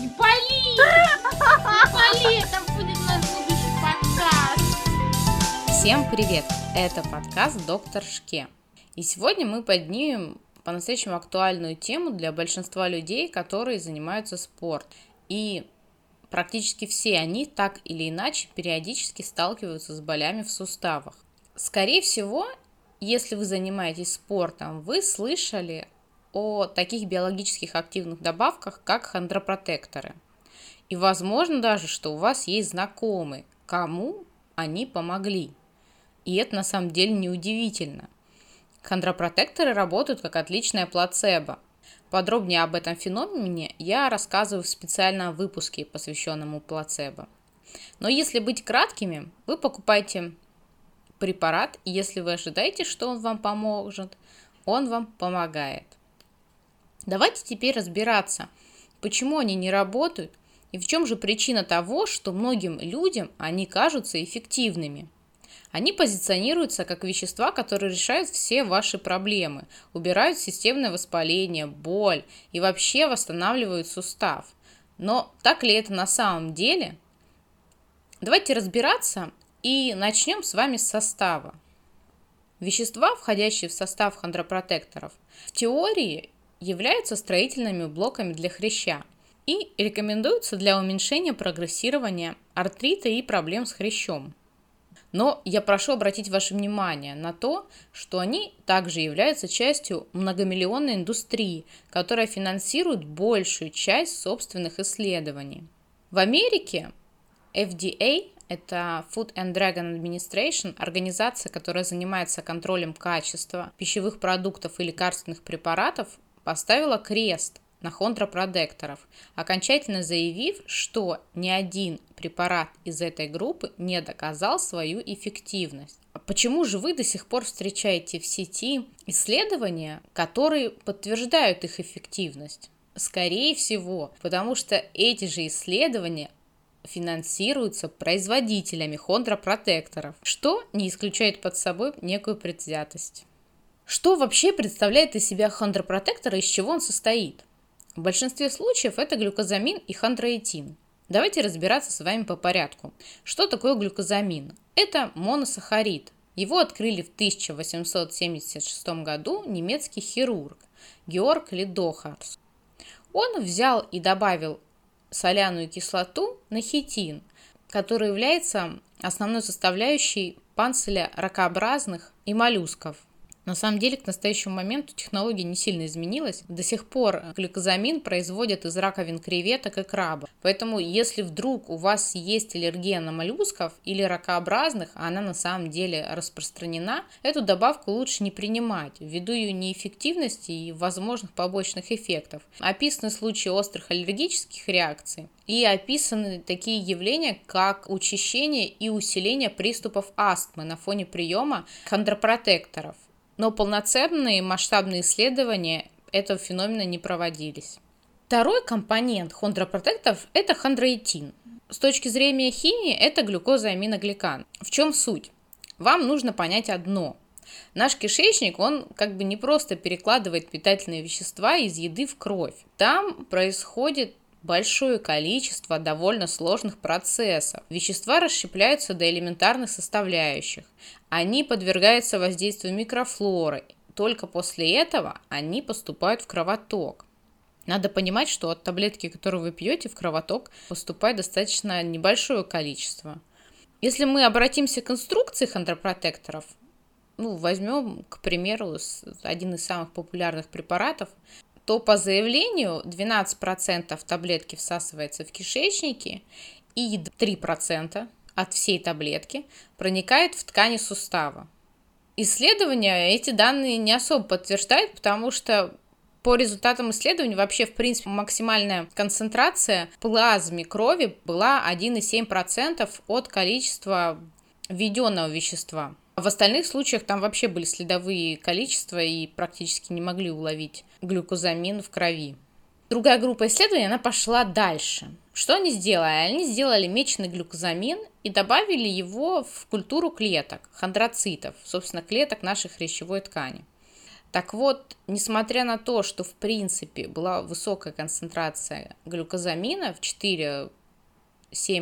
Не пали! Не пали! Это будет наш будущий подкаст! Всем привет! Это подкаст «Доктор Шке». И сегодня мы поднимем по-настоящему актуальную тему для большинства людей, которые занимаются спортом. И практически все они так или иначе периодически сталкиваются с болями в суставах. Скорее всего, если вы занимаетесь спортом, вы слышали о таких биологических активных добавках, как хондропротекторы. И возможно даже, что у вас есть знакомый, кому они помогли. И это на самом деле неудивительно. Хондропротекторы работают как отличная плацебо. Подробнее об этом феномене я рассказываю в специальном выпуске, посвященному плацебо. Но если быть краткими, вы покупаете препарат, и если вы ожидаете, что он вам поможет, он вам помогает. Давайте теперь разбираться, почему они не работают и в чем же причина того, что многим людям они кажутся эффективными. Они позиционируются как вещества, которые решают все ваши проблемы, убирают системное воспаление, боль и вообще восстанавливают сустав. Но так ли это на самом деле? Давайте разбираться и начнем с вами с состава. Вещества, входящие в состав хондропротекторов, в теории являются строительными блоками для хряща и рекомендуются для уменьшения прогрессирования артрита и проблем с хрящом. Но я прошу обратить ваше внимание на то, что они также являются частью многомиллионной индустрии, которая финансирует большую часть собственных исследований. В Америке FDA это Food and Drug Administration, организация, которая занимается контролем качества пищевых продуктов и лекарственных препаратов, поставила крест на хондропродекторов, окончательно заявив, что ни один препарат из этой группы не доказал свою эффективность. Почему же вы до сих пор встречаете в сети исследования, которые подтверждают их эффективность? Скорее всего, потому что эти же исследования финансируются производителями хондропротекторов, что не исключает под собой некую предвзятость. Что вообще представляет из себя хондропротектор и из чего он состоит? В большинстве случаев это глюкозамин и хондроитин. Давайте разбираться с вами по порядку. Что такое глюкозамин? Это моносахарид. Его открыли в 1876 году немецкий хирург Георг Лидохарс. Он взял и добавил соляную кислоту на хитин, который является основной составляющей панциря ракообразных и моллюсков – на самом деле, к настоящему моменту технология не сильно изменилась. До сих пор глюкозамин производят из раковин креветок и краба. Поэтому, если вдруг у вас есть аллергия на моллюсков или ракообразных, а она на самом деле распространена, эту добавку лучше не принимать, ввиду ее неэффективности и возможных побочных эффектов. Описаны случаи острых аллергических реакций, и описаны такие явления, как учащение и усиление приступов астмы на фоне приема хондропротекторов но полноценные масштабные исследования этого феномена не проводились. Второй компонент хондропротекторов – это хондроитин. С точки зрения химии это глюкоза-аминогликан. В чем суть? Вам нужно понять одно. Наш кишечник, он как бы не просто перекладывает питательные вещества из еды в кровь. Там происходит большое количество довольно сложных процессов. Вещества расщепляются до элементарных составляющих. Они подвергаются воздействию микрофлоры. Только после этого они поступают в кровоток. Надо понимать, что от таблетки, которую вы пьете, в кровоток поступает достаточно небольшое количество. Если мы обратимся к инструкции хондропротекторов, ну, возьмем, к примеру, один из самых популярных препаратов, то по заявлению 12% таблетки всасывается в кишечнике и 3% от всей таблетки проникает в ткани сустава. Исследования эти данные не особо подтверждают, потому что по результатам исследований вообще, в принципе, максимальная концентрация в плазме крови была 1,7% от количества введенного вещества. В остальных случаях там вообще были следовые количества и практически не могли уловить глюкозамин в крови. Другая группа исследований, она пошла дальше. Что они сделали? Они сделали меченый глюкозамин и добавили его в культуру клеток, хондроцитов, собственно, клеток нашей хрящевой ткани. Так вот, несмотря на то, что в принципе была высокая концентрация глюкозамина в 4-7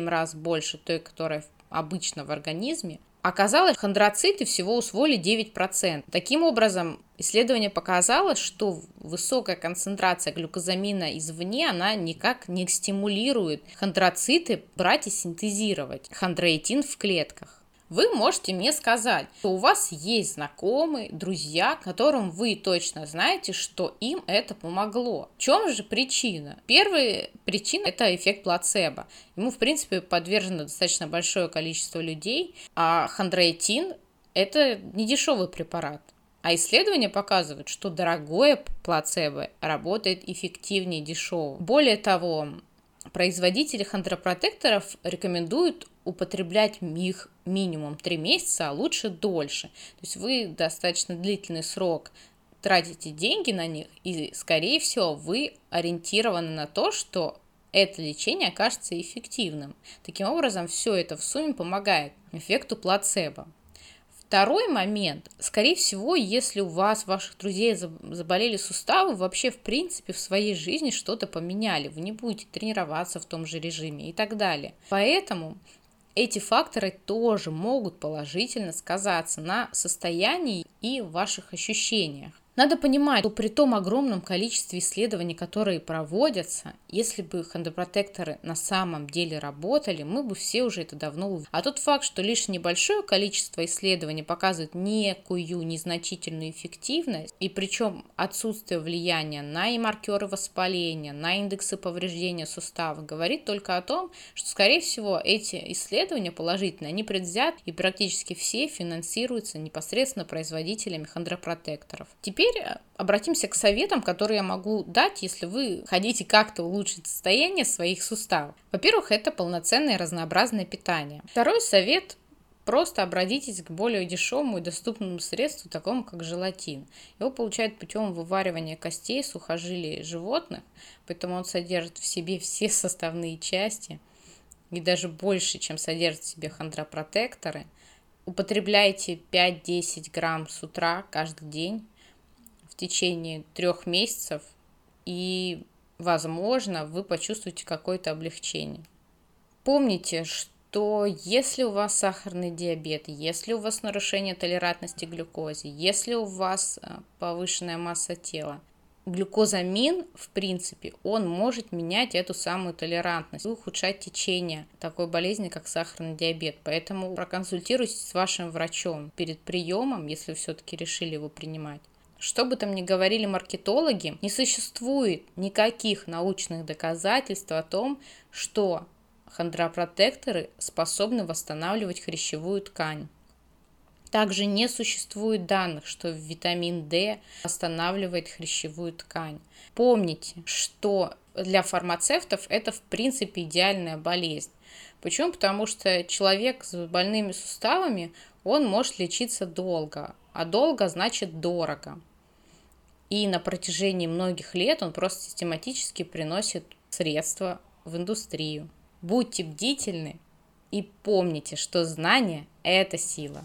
раз больше той, которая обычно в организме, Оказалось, хондроциты всего усвоили 9%. Таким образом, исследование показало, что высокая концентрация глюкозамина извне, она никак не стимулирует хондроциты брать и синтезировать хондроитин в клетках вы можете мне сказать, что у вас есть знакомые, друзья, которым вы точно знаете, что им это помогло. В чем же причина? Первая причина – это эффект плацебо. Ему, в принципе, подвержено достаточно большое количество людей, а хондроитин – это не дешевый препарат. А исследования показывают, что дорогое плацебо работает эффективнее дешевого. Более того, производители хондропротекторов рекомендуют употреблять их минимум 3 месяца, а лучше дольше. То есть вы достаточно длительный срок тратите деньги на них, и, скорее всего, вы ориентированы на то, что это лечение окажется эффективным. Таким образом, все это в сумме помогает эффекту плацебо. Второй момент. Скорее всего, если у вас, ваших друзей заболели суставы, вообще в принципе в своей жизни что-то поменяли. Вы не будете тренироваться в том же режиме и так далее. Поэтому эти факторы тоже могут положительно сказаться на состоянии и ваших ощущениях. Надо понимать, что при том огромном количестве исследований, которые проводятся, если бы хондропротекторы на самом деле работали, мы бы все уже это давно увидели. А тот факт, что лишь небольшое количество исследований показывает некую незначительную эффективность, и причем отсутствие влияния на и маркеры воспаления, на индексы повреждения сустава, говорит только о том, что, скорее всего, эти исследования положительные, они предвзят и практически все финансируются непосредственно производителями хондропротекторов. Теперь теперь обратимся к советам, которые я могу дать, если вы хотите как-то улучшить состояние своих суставов. Во-первых, это полноценное разнообразное питание. Второй совет Просто обратитесь к более дешевому и доступному средству, такому как желатин. Его получают путем вываривания костей, сухожилий животных, поэтому он содержит в себе все составные части и даже больше, чем содержит в себе хондропротекторы. Употребляйте 5-10 грамм с утра каждый день течение трех месяцев, и, возможно, вы почувствуете какое-то облегчение. Помните, что если у вас сахарный диабет, если у вас нарушение толерантности к глюкозе, если у вас э, повышенная масса тела, глюкозамин, в принципе, он может менять эту самую толерантность и ухудшать течение такой болезни, как сахарный диабет. Поэтому проконсультируйтесь с вашим врачом перед приемом, если все-таки решили его принимать. Что бы там ни говорили маркетологи, не существует никаких научных доказательств о том, что хондропротекторы способны восстанавливать хрящевую ткань. Также не существует данных, что витамин D восстанавливает хрящевую ткань. Помните, что для фармацевтов это в принципе идеальная болезнь. Почему? Потому что человек с больными суставами, он может лечиться долго, а долго значит дорого. И на протяжении многих лет он просто систематически приносит средства в индустрию. Будьте бдительны и помните, что знание – это сила.